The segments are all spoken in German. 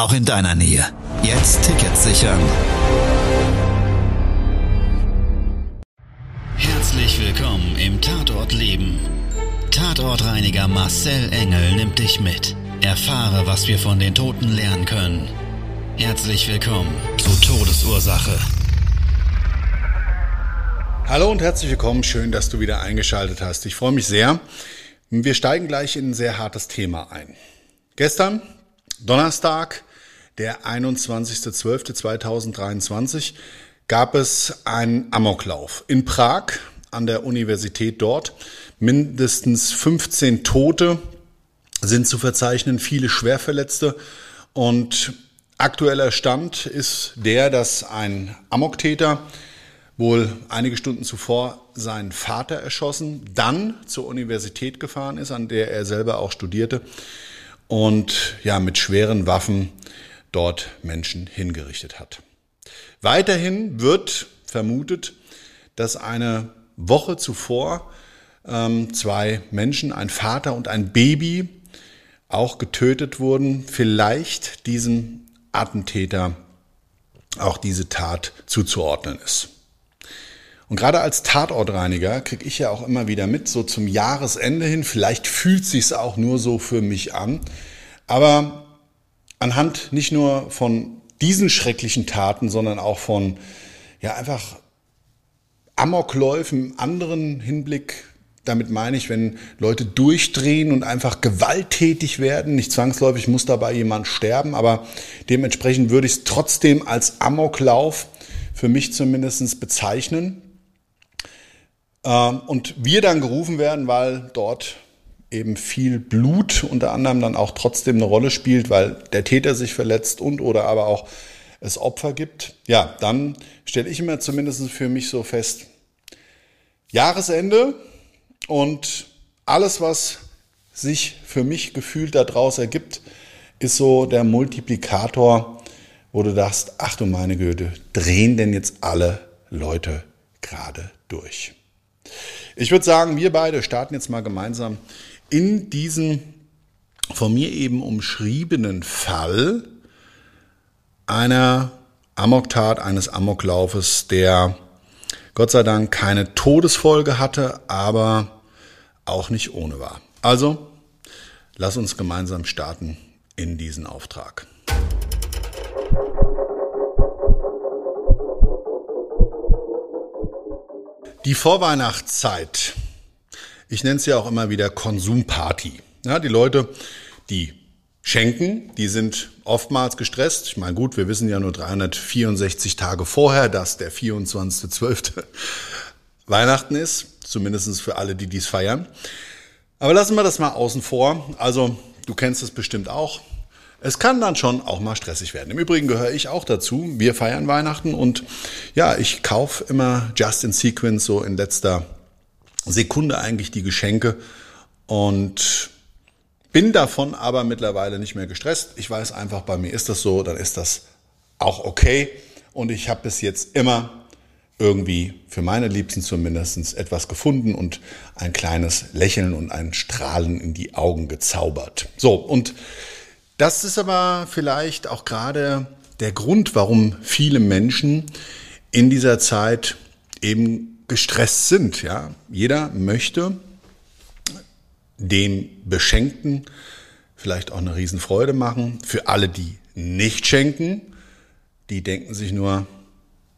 auch in deiner Nähe. Jetzt Tickets sichern. Herzlich willkommen im Tatort Leben. Tatortreiniger Marcel Engel nimmt dich mit. Erfahre, was wir von den Toten lernen können. Herzlich willkommen zu Todesursache. Hallo und herzlich willkommen. Schön, dass du wieder eingeschaltet hast. Ich freue mich sehr. Wir steigen gleich in ein sehr hartes Thema ein. Gestern, Donnerstag, der 21.12.2023, gab es einen Amoklauf in Prag an der Universität dort. Mindestens 15 Tote sind zu verzeichnen, viele Schwerverletzte und aktueller Stand ist der, dass ein Amoktäter wohl einige Stunden zuvor seinen Vater erschossen, dann zur Universität gefahren ist, an der er selber auch studierte und ja mit schweren Waffen dort Menschen hingerichtet hat. Weiterhin wird vermutet, dass eine Woche zuvor ähm, zwei Menschen, ein Vater und ein Baby, auch getötet wurden, vielleicht diesem Attentäter auch diese Tat zuzuordnen ist. Und gerade als Tatortreiniger kriege ich ja auch immer wieder mit, so zum Jahresende hin, vielleicht fühlt sich's auch nur so für mich an, aber anhand nicht nur von diesen schrecklichen Taten, sondern auch von ja einfach Amokläufen im anderen Hinblick damit meine ich, wenn Leute durchdrehen und einfach gewalttätig werden, nicht zwangsläufig muss dabei jemand sterben, aber dementsprechend würde ich es trotzdem als Amoklauf für mich zumindest bezeichnen. Ähm, und wir dann gerufen werden, weil dort eben viel Blut unter anderem dann auch trotzdem eine Rolle spielt, weil der Täter sich verletzt und oder aber auch es Opfer gibt, ja, dann stelle ich immer zumindest für mich so fest, Jahresende und alles, was sich für mich gefühlt daraus ergibt, ist so der Multiplikator, wo du dachtest, ach du meine Güte, drehen denn jetzt alle Leute gerade durch? Ich würde sagen, wir beide starten jetzt mal gemeinsam in diesen von mir eben umschriebenen Fall einer Amoktat, eines Amoklaufes, der Gott sei Dank keine Todesfolge hatte, aber auch nicht ohne war. Also, lass uns gemeinsam starten in diesen Auftrag. Die Vorweihnachtszeit, ich nenne es ja auch immer wieder Konsumparty. Ja, die Leute, die schenken, die sind oftmals gestresst. Ich meine, gut, wir wissen ja nur 364 Tage vorher, dass der 24.12. Weihnachten ist, zumindest für alle, die dies feiern. Aber lassen wir das mal außen vor. Also, du kennst es bestimmt auch. Es kann dann schon auch mal stressig werden. Im Übrigen gehöre ich auch dazu. Wir feiern Weihnachten und ja, ich kaufe immer just in sequence so in letzter Sekunde eigentlich die Geschenke und bin davon aber mittlerweile nicht mehr gestresst. Ich weiß einfach, bei mir ist das so, dann ist das auch okay und ich habe bis jetzt immer irgendwie für meine Liebsten zumindest etwas gefunden und ein kleines Lächeln und ein Strahlen in die Augen gezaubert. So, und das ist aber vielleicht auch gerade der Grund, warum viele Menschen in dieser Zeit eben gestresst sind. Ja, jeder möchte dem Beschenkten vielleicht auch eine Riesenfreude machen. Für alle, die nicht schenken, die denken sich nur,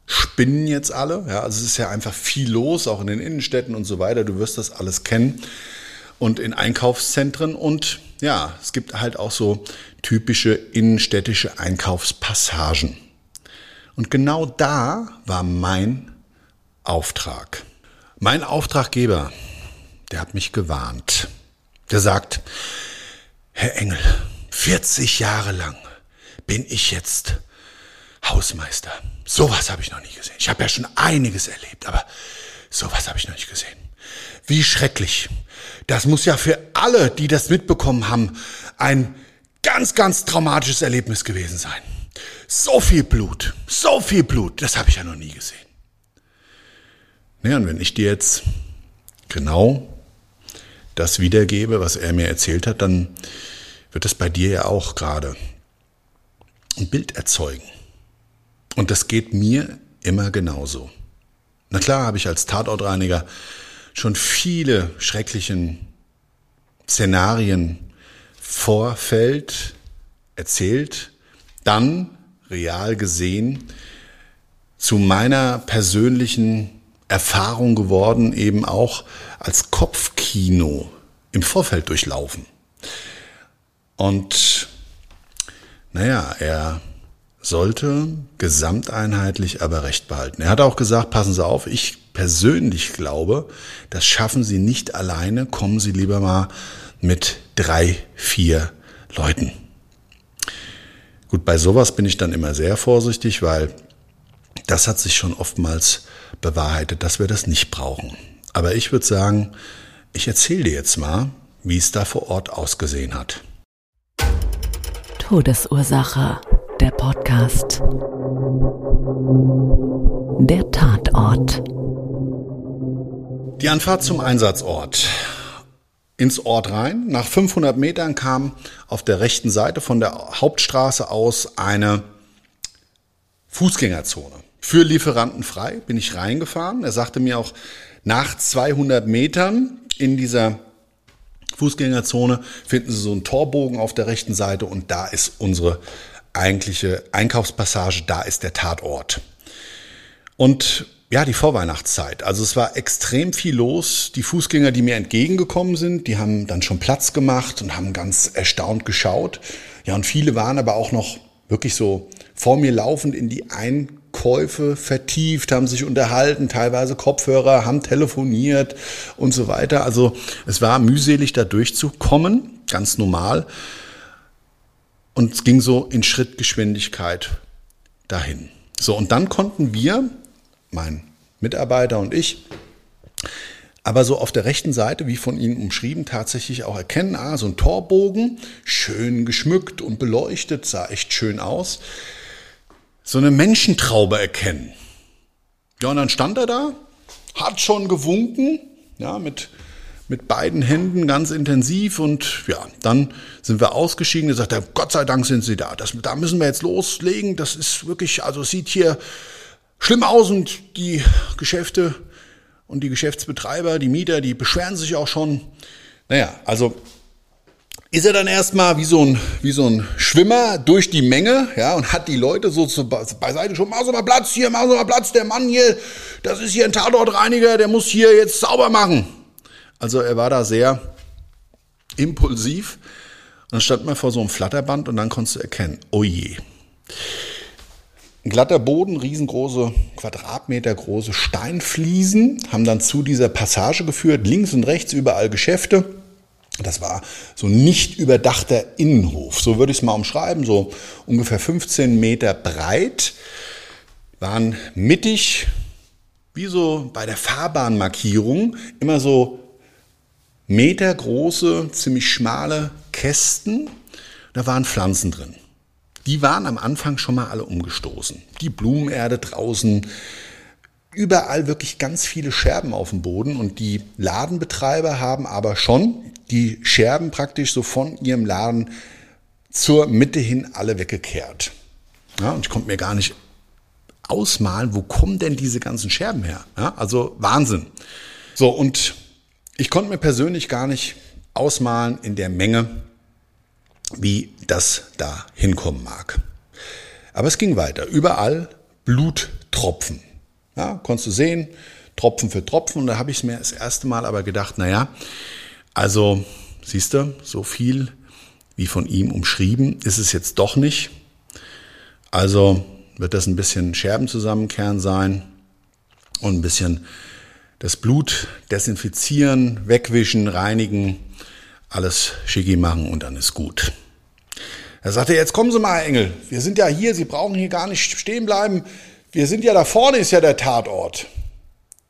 spinnen jetzt alle. Ja, also es ist ja einfach viel los, auch in den Innenstädten und so weiter. Du wirst das alles kennen. Und in Einkaufszentren und ja, es gibt halt auch so typische innenstädtische Einkaufspassagen. Und genau da war mein Auftrag. Mein Auftraggeber, der hat mich gewarnt. Der sagt, Herr Engel, 40 Jahre lang bin ich jetzt Hausmeister. Sowas habe ich noch nie gesehen. Ich habe ja schon einiges erlebt, aber sowas habe ich noch nicht gesehen. Wie schrecklich. Das muss ja für alle, die das mitbekommen haben, ein ganz, ganz traumatisches Erlebnis gewesen sein. So viel Blut, so viel Blut, das habe ich ja noch nie gesehen. Naja, und wenn ich dir jetzt genau das wiedergebe, was er mir erzählt hat, dann wird es bei dir ja auch gerade ein Bild erzeugen. Und das geht mir immer genauso. Na klar habe ich als Tatortreiniger schon viele schrecklichen Szenarien Vorfeld erzählt, dann real gesehen zu meiner persönlichen Erfahrung geworden, eben auch als Kopfkino im Vorfeld durchlaufen. Und naja, er sollte gesamteinheitlich aber recht behalten. Er hat auch gesagt, passen Sie auf, ich persönlich glaube, das schaffen Sie nicht alleine, kommen Sie lieber mal mit drei, vier Leuten. Gut, bei sowas bin ich dann immer sehr vorsichtig, weil das hat sich schon oftmals bewahrheitet, dass wir das nicht brauchen. Aber ich würde sagen, ich erzähle dir jetzt mal, wie es da vor Ort ausgesehen hat. Todesursache, der Podcast. Der Tatort. Die Anfahrt zum Einsatzort. Ins Ort rein. Nach 500 Metern kam auf der rechten Seite von der Hauptstraße aus eine Fußgängerzone. Für Lieferanten frei bin ich reingefahren. Er sagte mir auch, nach 200 Metern in dieser Fußgängerzone finden Sie so einen Torbogen auf der rechten Seite und da ist unsere eigentliche Einkaufspassage, da ist der Tatort. Und ja, die Vorweihnachtszeit. Also es war extrem viel los. Die Fußgänger, die mir entgegengekommen sind, die haben dann schon Platz gemacht und haben ganz erstaunt geschaut. Ja, und viele waren aber auch noch wirklich so vor mir laufend in die Einkäufe vertieft, haben sich unterhalten, teilweise Kopfhörer, haben telefoniert und so weiter. Also es war mühselig, da durchzukommen, ganz normal. Und es ging so in Schrittgeschwindigkeit dahin. So, und dann konnten wir, mein Mitarbeiter und ich, aber so auf der rechten Seite, wie von Ihnen umschrieben, tatsächlich auch erkennen, ah, so ein Torbogen, schön geschmückt und beleuchtet, sah echt schön aus. So eine Menschentraube erkennen. Ja, und dann stand er da, hat schon gewunken, ja, mit mit beiden Händen ganz intensiv und ja, dann sind wir ausgeschieden. Er sagte, Gott sei Dank sind Sie da. Das, da müssen wir jetzt loslegen. Das ist wirklich, also es sieht hier schlimm aus und die Geschäfte und die Geschäftsbetreiber, die Mieter, die beschweren sich auch schon. Naja, also ist er dann erstmal wie so ein, wie so ein Schwimmer durch die Menge, ja, und hat die Leute so zu, beiseite schon, machen Sie mal Platz hier, machen Sie mal Platz, der Mann hier, das ist hier ein Tatortreiniger, der muss hier jetzt sauber machen. Also er war da sehr impulsiv. Und dann stand man vor so einem Flatterband und dann konntest du erkennen, oh je. Ein glatter Boden, riesengroße, Quadratmeter große Steinfliesen haben dann zu dieser Passage geführt, links und rechts überall Geschäfte. Das war so ein nicht überdachter Innenhof, so würde ich es mal umschreiben, so ungefähr 15 Meter breit, waren mittig, wie so bei der Fahrbahnmarkierung, immer so metergroße, ziemlich schmale Kästen. Da waren Pflanzen drin. Die waren am Anfang schon mal alle umgestoßen. Die Blumenerde draußen, überall wirklich ganz viele Scherben auf dem Boden und die Ladenbetreiber haben aber schon die Scherben praktisch so von ihrem Laden zur Mitte hin alle weggekehrt. Ja, und ich konnte mir gar nicht ausmalen, wo kommen denn diese ganzen Scherben her? Ja, also Wahnsinn. So, und ich konnte mir persönlich gar nicht ausmalen in der Menge, wie das da hinkommen mag. Aber es ging weiter. Überall Bluttropfen. Ja, konntest du sehen, Tropfen für Tropfen. Und da habe ich mir das erste Mal aber gedacht, naja, also siehst du, so viel wie von ihm umschrieben ist es jetzt doch nicht. Also wird das ein bisschen Scherben zusammenkehren sein und ein bisschen das Blut desinfizieren, wegwischen, reinigen, alles schicki machen und dann ist gut. Da sagte er, jetzt kommen Sie mal, Herr Engel. Wir sind ja hier, Sie brauchen hier gar nicht stehen bleiben. Wir sind ja da vorne, ist ja der Tatort.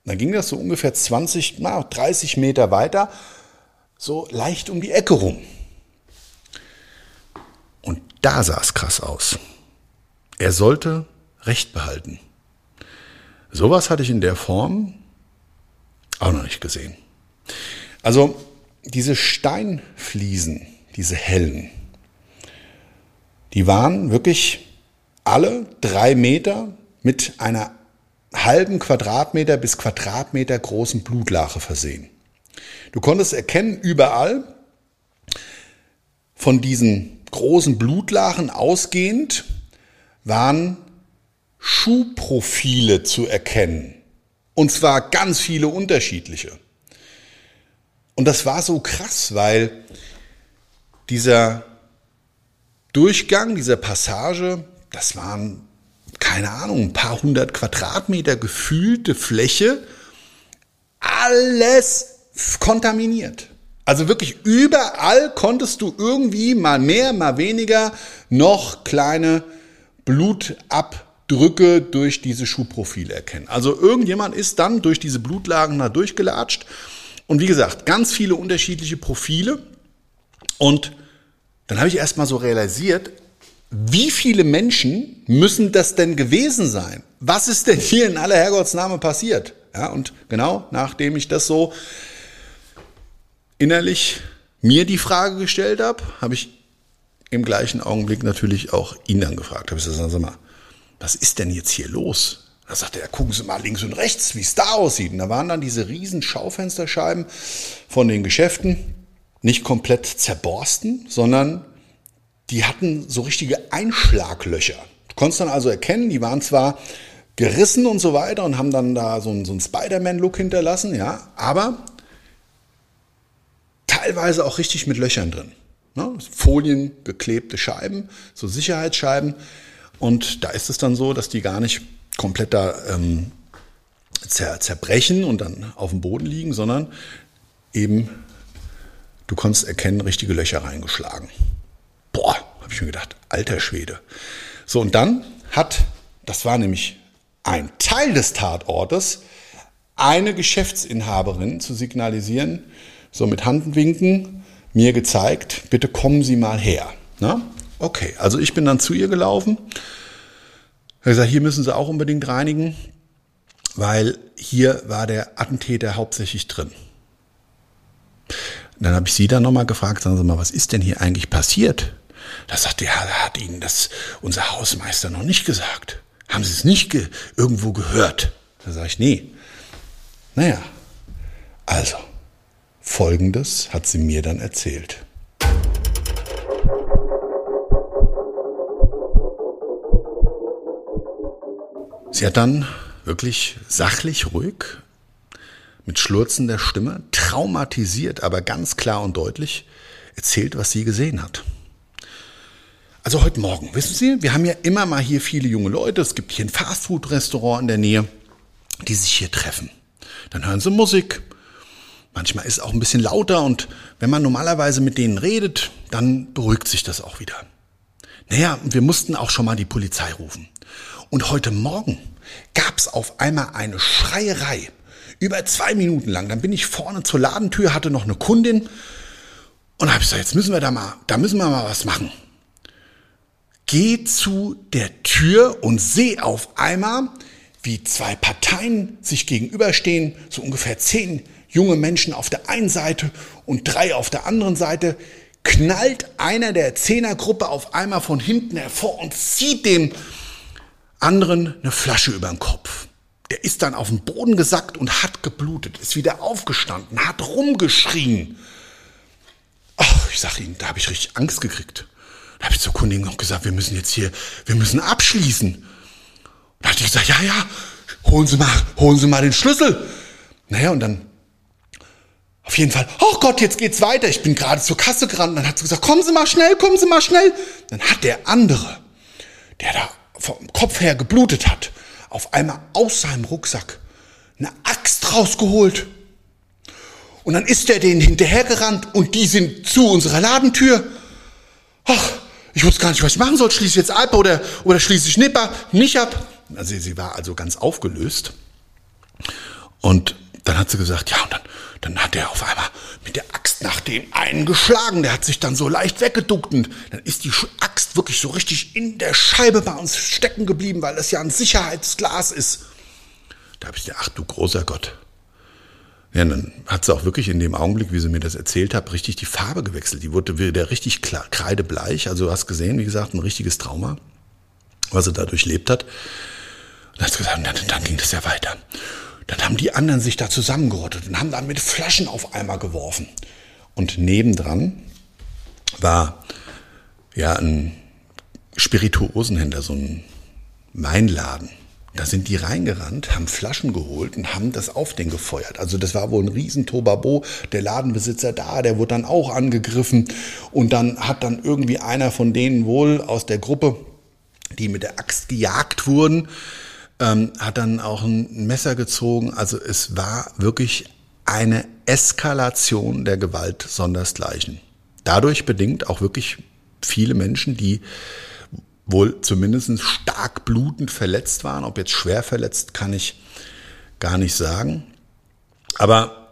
dann ging das so ungefähr 20, na, 30 Meter weiter, so leicht um die Ecke rum. Und da sah es krass aus. Er sollte Recht behalten. Sowas hatte ich in der Form auch noch nicht gesehen. Also diese Steinfliesen, diese hellen, die waren wirklich alle drei Meter mit einer halben Quadratmeter bis Quadratmeter großen Blutlache versehen. Du konntest erkennen, überall von diesen großen Blutlachen ausgehend waren Schuhprofile zu erkennen. Und zwar ganz viele unterschiedliche. Und das war so krass, weil dieser Durchgang, dieser Passage, das waren, keine Ahnung, ein paar hundert Quadratmeter gefühlte Fläche, alles kontaminiert. Also wirklich überall konntest du irgendwie mal mehr, mal weniger noch kleine Blutabdrücke durch diese Schuhprofile erkennen. Also irgendjemand ist dann durch diese Blutlagen da durchgelatscht. Und wie gesagt, ganz viele unterschiedliche Profile. Und dann habe ich erst mal so realisiert, wie viele Menschen müssen das denn gewesen sein? Was ist denn hier in aller Herrgottsname passiert? Ja, und genau nachdem ich das so innerlich mir die Frage gestellt habe, habe ich im gleichen Augenblick natürlich auch ihn dann gefragt. Habe ich gesagt, sag mal, was ist denn jetzt hier los? Da sagte er, gucken Sie mal links und rechts, wie es da aussieht. Und da waren dann diese riesen Schaufensterscheiben von den Geschäften, nicht komplett zerborsten, sondern die hatten so richtige Einschlaglöcher. Du konntest dann also erkennen, die waren zwar gerissen und so weiter und haben dann da so einen, so einen Spider-Man-Look hinterlassen, ja, aber teilweise auch richtig mit Löchern drin. Ne? Folien geklebte Scheiben, so Sicherheitsscheiben. Und da ist es dann so, dass die gar nicht komplett da ähm, zer zerbrechen und dann auf dem Boden liegen, sondern eben, du konntest erkennen, richtige Löcher reingeschlagen. Boah, habe ich mir gedacht, alter Schwede. So, und dann hat, das war nämlich ein Teil des Tatortes, eine Geschäftsinhaberin zu signalisieren, so mit Handwinken mir gezeigt, bitte kommen Sie mal her. Na? Okay, also ich bin dann zu ihr gelaufen. Er gesagt, hier müssen Sie auch unbedingt reinigen, weil hier war der Attentäter hauptsächlich drin. Dann habe ich sie dann nochmal gefragt, sagen Sie mal, was ist denn hier eigentlich passiert? Da sagt er, ja, hat Ihnen das unser Hausmeister noch nicht gesagt. Haben Sie es nicht ge irgendwo gehört? Da sage ich, nee. Naja, also, Folgendes hat sie mir dann erzählt. Sie hat dann wirklich sachlich ruhig, mit schlurzender Stimme, traumatisiert, aber ganz klar und deutlich erzählt, was sie gesehen hat. Also heute Morgen, wissen Sie, wir haben ja immer mal hier viele junge Leute, es gibt hier ein Fastfood-Restaurant in der Nähe, die sich hier treffen. Dann hören sie Musik, Manchmal ist es auch ein bisschen lauter und wenn man normalerweise mit denen redet, dann beruhigt sich das auch wieder. Naja, wir mussten auch schon mal die Polizei rufen. Und heute Morgen gab es auf einmal eine Schreierei. Über zwei Minuten lang. Dann bin ich vorne zur Ladentür, hatte noch eine Kundin und habe gesagt, jetzt müssen wir da mal, da müssen wir mal was machen. Geh zu der Tür und sehe auf einmal, wie zwei Parteien sich gegenüberstehen, so ungefähr zehn junge Menschen auf der einen Seite und drei auf der anderen Seite, knallt einer der Zehnergruppe auf einmal von hinten hervor und zieht dem anderen eine Flasche über den Kopf. Der ist dann auf den Boden gesackt und hat geblutet, ist wieder aufgestanden, hat rumgeschrien. Ach, ich sag Ihnen, da habe ich richtig Angst gekriegt. Da habe ich zur Kundin noch gesagt, wir müssen jetzt hier, wir müssen abschließen. Da hat die gesagt, ja, ja, holen Sie mal, holen Sie mal den Schlüssel. Naja, und dann auf jeden Fall, oh Gott, jetzt geht's weiter. Ich bin gerade zur Kasse gerannt. Dann hat sie gesagt, kommen Sie mal schnell, kommen Sie mal schnell. Dann hat der andere, der da vom Kopf her geblutet hat, auf einmal aus seinem Rucksack eine Axt rausgeholt. Und dann ist er denen hinterhergerannt und die sind zu unserer Ladentür. Ach, Ich wusste gar nicht, was ich machen soll. Schließe ich jetzt ab oder, oder schließe ich nicht, nicht ab? Also sie war also ganz aufgelöst. Und dann hat sie gesagt, ja, und dann, dann hat er auf einmal mit der Axt nach dem einen geschlagen. Der hat sich dann so leicht weggeduckt und dann ist die Axt wirklich so richtig in der Scheibe bei uns stecken geblieben, weil das ja ein Sicherheitsglas ist. Da habe ich gedacht, ach du großer Gott. Ja, dann hat sie auch wirklich in dem Augenblick, wie sie mir das erzählt hat, richtig die Farbe gewechselt. Die wurde wieder richtig kreidebleich. Also du hast gesehen, wie gesagt, ein richtiges Trauma, was sie da durchlebt hat. Und dann gesagt, dann, dann ging das ja weiter. Dann haben die anderen sich da zusammengerottet und haben dann mit Flaschen auf einmal geworfen. Und nebendran war ja ein Spirituosenhändler, so ein Weinladen. Da sind die reingerannt, haben Flaschen geholt und haben das auf den gefeuert. Also das war wohl ein Riesentobabo. Der Ladenbesitzer da, der wurde dann auch angegriffen. Und dann hat dann irgendwie einer von denen wohl aus der Gruppe, die mit der Axt gejagt wurden, ähm, hat dann auch ein Messer gezogen. Also es war wirklich eine Eskalation der Gewalt sondersgleichen. Dadurch bedingt auch wirklich viele Menschen, die wohl zumindest stark blutend verletzt waren. Ob jetzt schwer verletzt, kann ich gar nicht sagen. Aber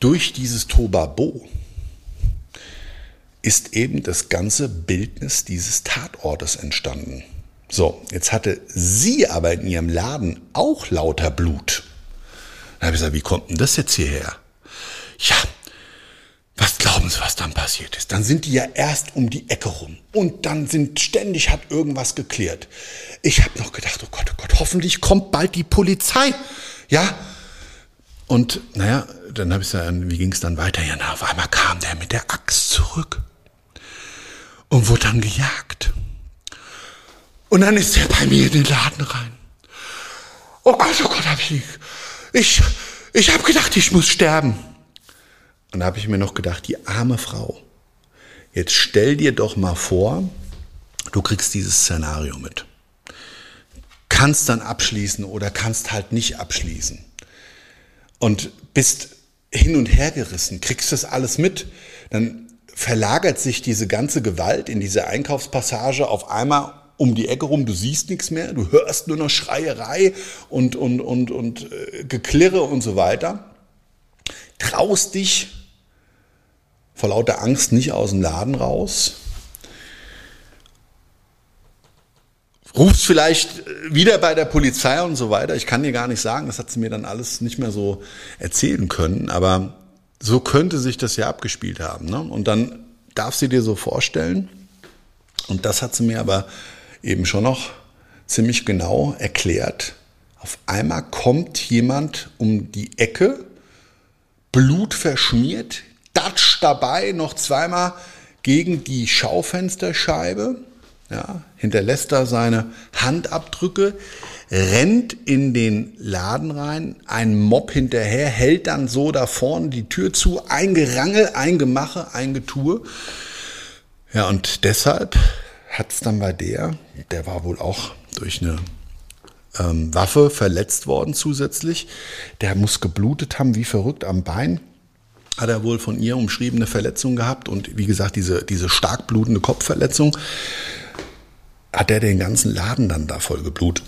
durch dieses Tobabo ist eben das ganze Bildnis dieses Tatortes entstanden. So, jetzt hatte sie aber in ihrem Laden auch lauter Blut. Dann habe ich gesagt, wie kommt denn das jetzt hierher? Ja, was glauben Sie, was dann passiert ist? Dann sind die ja erst um die Ecke rum und dann sind ständig hat irgendwas geklärt. Ich habe noch gedacht, oh Gott, oh Gott, hoffentlich kommt bald die Polizei. Ja? Und naja, dann habe ich gesagt, wie ging es dann weiter? Ja, na, auf einmal kam der mit der Axt zurück und wurde dann gejagt. Und dann ist er bei mir in den Laden rein. Oh Gott, oh Gott, hab ich, ich, ich habe gedacht, ich muss sterben. Und da habe ich mir noch gedacht, die arme Frau. Jetzt stell dir doch mal vor, du kriegst dieses Szenario mit. Kannst dann abschließen oder kannst halt nicht abschließen. Und bist hin und her gerissen, kriegst das alles mit. Dann verlagert sich diese ganze Gewalt in diese Einkaufspassage auf einmal um die Ecke rum, du siehst nichts mehr, du hörst nur noch Schreierei und, und, und, und äh, Geklirre und so weiter. Traust dich vor lauter Angst nicht aus dem Laden raus. Rufst vielleicht wieder bei der Polizei und so weiter. Ich kann dir gar nicht sagen, das hat sie mir dann alles nicht mehr so erzählen können, aber so könnte sich das ja abgespielt haben. Ne? Und dann darf sie dir so vorstellen, und das hat sie mir aber eben schon noch ziemlich genau erklärt. Auf einmal kommt jemand um die Ecke, Blut verschmiert, datscht dabei noch zweimal gegen die Schaufensterscheibe, ja, hinterlässt da seine Handabdrücke, rennt in den Laden rein, ein Mob hinterher, hält dann so da vorne die Tür zu, ein Gerangel, ein Gemache, ein Getue. Ja, und deshalb hat es dann bei der, der war wohl auch durch eine ähm, Waffe verletzt worden zusätzlich, der muss geblutet haben wie verrückt am Bein, hat er wohl von ihr umschriebene Verletzung gehabt und wie gesagt, diese, diese stark blutende Kopfverletzung, hat er den ganzen Laden dann da voll geblutet.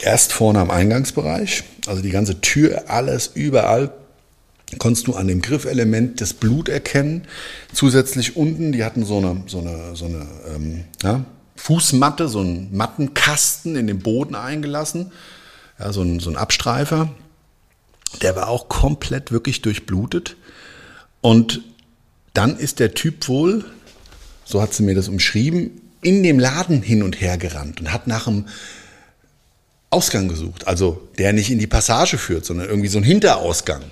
Erst vorne am Eingangsbereich, also die ganze Tür, alles überall konntest du an dem Griffelement das Blut erkennen. Zusätzlich unten, die hatten so eine, so eine, so eine ähm, ja, Fußmatte, so einen Mattenkasten in den Boden eingelassen, ja, so, ein, so ein Abstreifer. Der war auch komplett wirklich durchblutet. Und dann ist der Typ wohl, so hat sie mir das umschrieben, in dem Laden hin und her gerannt und hat nach einem Ausgang gesucht. Also der nicht in die Passage führt, sondern irgendwie so ein Hinterausgang.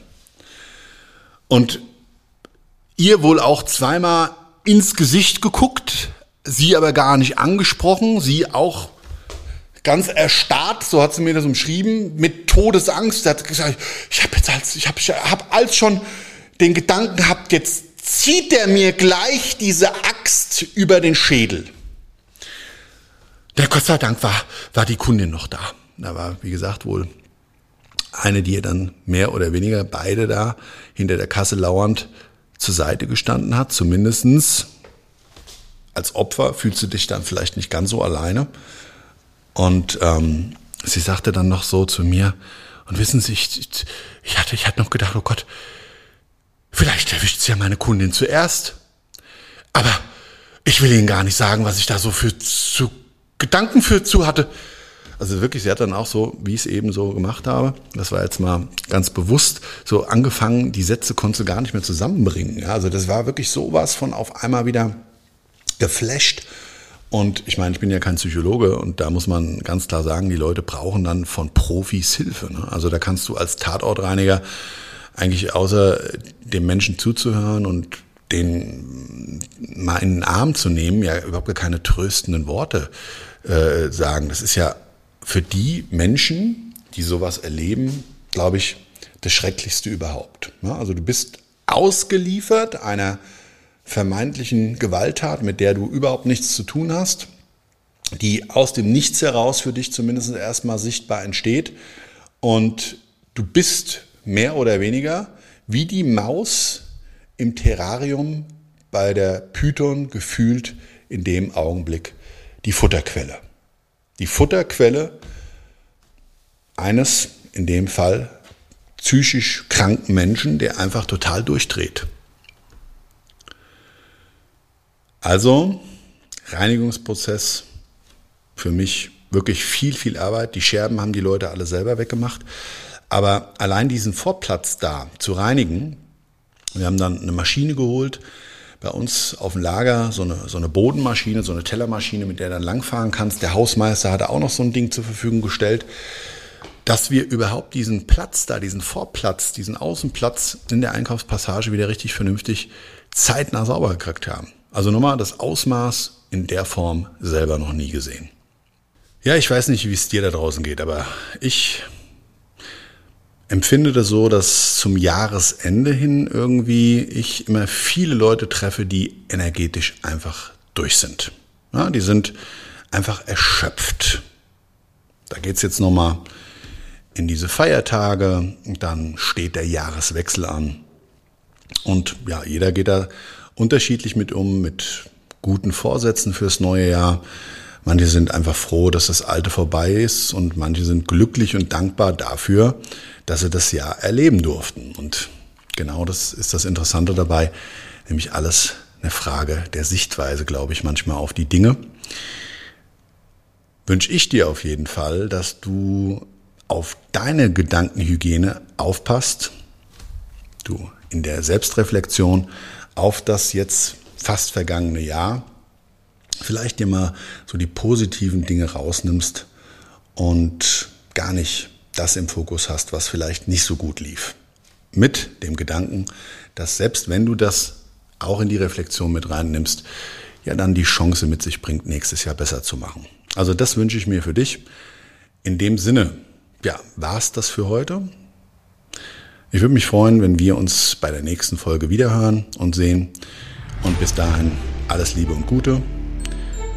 Und ihr wohl auch zweimal ins Gesicht geguckt, sie aber gar nicht angesprochen, sie auch ganz erstarrt, so hat sie mir das umschrieben, mit Todesangst. Sie hat gesagt, ich habe jetzt als, ich habe hab als schon den Gedanken gehabt, jetzt zieht er mir gleich diese Axt über den Schädel. Der Gott sei Dank war, war die Kundin noch da. Da war, wie gesagt, wohl eine, die ihr dann mehr oder weniger beide da hinter der Kasse lauernd zur Seite gestanden hat, zumindestens als Opfer fühlst du dich dann vielleicht nicht ganz so alleine. Und ähm, sie sagte dann noch so zu mir, und wissen Sie, ich, ich, hatte, ich hatte noch gedacht, oh Gott, vielleicht erwischt sie ja meine Kundin zuerst. Aber ich will Ihnen gar nicht sagen, was ich da so für zu Gedanken für zu hatte. Also wirklich, sie hat dann auch so, wie ich es eben so gemacht habe, das war jetzt mal ganz bewusst, so angefangen, die Sätze konntest du gar nicht mehr zusammenbringen. Ja, also das war wirklich sowas von auf einmal wieder geflasht. Und ich meine, ich bin ja kein Psychologe und da muss man ganz klar sagen, die Leute brauchen dann von Profis Hilfe. Ne? Also da kannst du als Tatortreiniger eigentlich außer dem Menschen zuzuhören und den mal in den Arm zu nehmen, ja überhaupt keine tröstenden Worte äh, sagen. Das ist ja für die Menschen, die sowas erleben, glaube ich, das Schrecklichste überhaupt. Also du bist ausgeliefert einer vermeintlichen Gewalttat, mit der du überhaupt nichts zu tun hast, die aus dem Nichts heraus für dich zumindest erstmal sichtbar entsteht. Und du bist mehr oder weniger wie die Maus im Terrarium bei der Python gefühlt in dem Augenblick die Futterquelle. Die Futterquelle eines, in dem Fall, psychisch kranken Menschen, der einfach total durchdreht. Also Reinigungsprozess für mich wirklich viel, viel Arbeit. Die Scherben haben die Leute alle selber weggemacht. Aber allein diesen Vorplatz da zu reinigen, wir haben dann eine Maschine geholt, bei uns auf dem Lager so eine, so eine Bodenmaschine, so eine Tellermaschine, mit der dann langfahren kannst. Der Hausmeister hatte auch noch so ein Ding zur Verfügung gestellt, dass wir überhaupt diesen Platz da, diesen Vorplatz, diesen Außenplatz in der Einkaufspassage wieder richtig vernünftig zeitnah sauber gekriegt haben. Also nochmal das Ausmaß in der Form selber noch nie gesehen. Ja, ich weiß nicht, wie es dir da draußen geht, aber ich empfinde das so, dass zum Jahresende hin irgendwie ich immer viele Leute treffe, die energetisch einfach durch sind. Ja, die sind einfach erschöpft. Da geht's jetzt nochmal in diese Feiertage, dann steht der Jahreswechsel an. Und ja, jeder geht da unterschiedlich mit um, mit guten Vorsätzen fürs neue Jahr. Manche sind einfach froh, dass das Alte vorbei ist und manche sind glücklich und dankbar dafür, dass sie das Jahr erleben durften. Und genau das ist das Interessante dabei, nämlich alles eine Frage der Sichtweise, glaube ich, manchmal auf die Dinge. Wünsche ich dir auf jeden Fall, dass du auf deine Gedankenhygiene aufpasst, du in der Selbstreflexion auf das jetzt fast vergangene Jahr vielleicht dir mal so die positiven Dinge rausnimmst und gar nicht das im Fokus hast, was vielleicht nicht so gut lief. Mit dem Gedanken, dass selbst wenn du das auch in die Reflexion mit reinnimmst, ja dann die Chance mit sich bringt, nächstes Jahr besser zu machen. Also das wünsche ich mir für dich. In dem Sinne, ja, war's das für heute. Ich würde mich freuen, wenn wir uns bei der nächsten Folge wiederhören und sehen. Und bis dahin alles Liebe und Gute.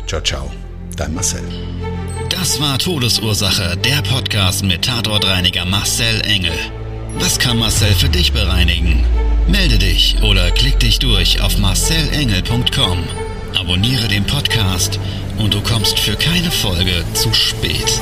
Ciao, ciao. Dein Marcel. Das war Todesursache, der Podcast mit Tatortreiniger Marcel Engel. Was kann Marcel für dich bereinigen? Melde dich oder klick dich durch auf marcelengel.com. Abonniere den Podcast und du kommst für keine Folge zu spät.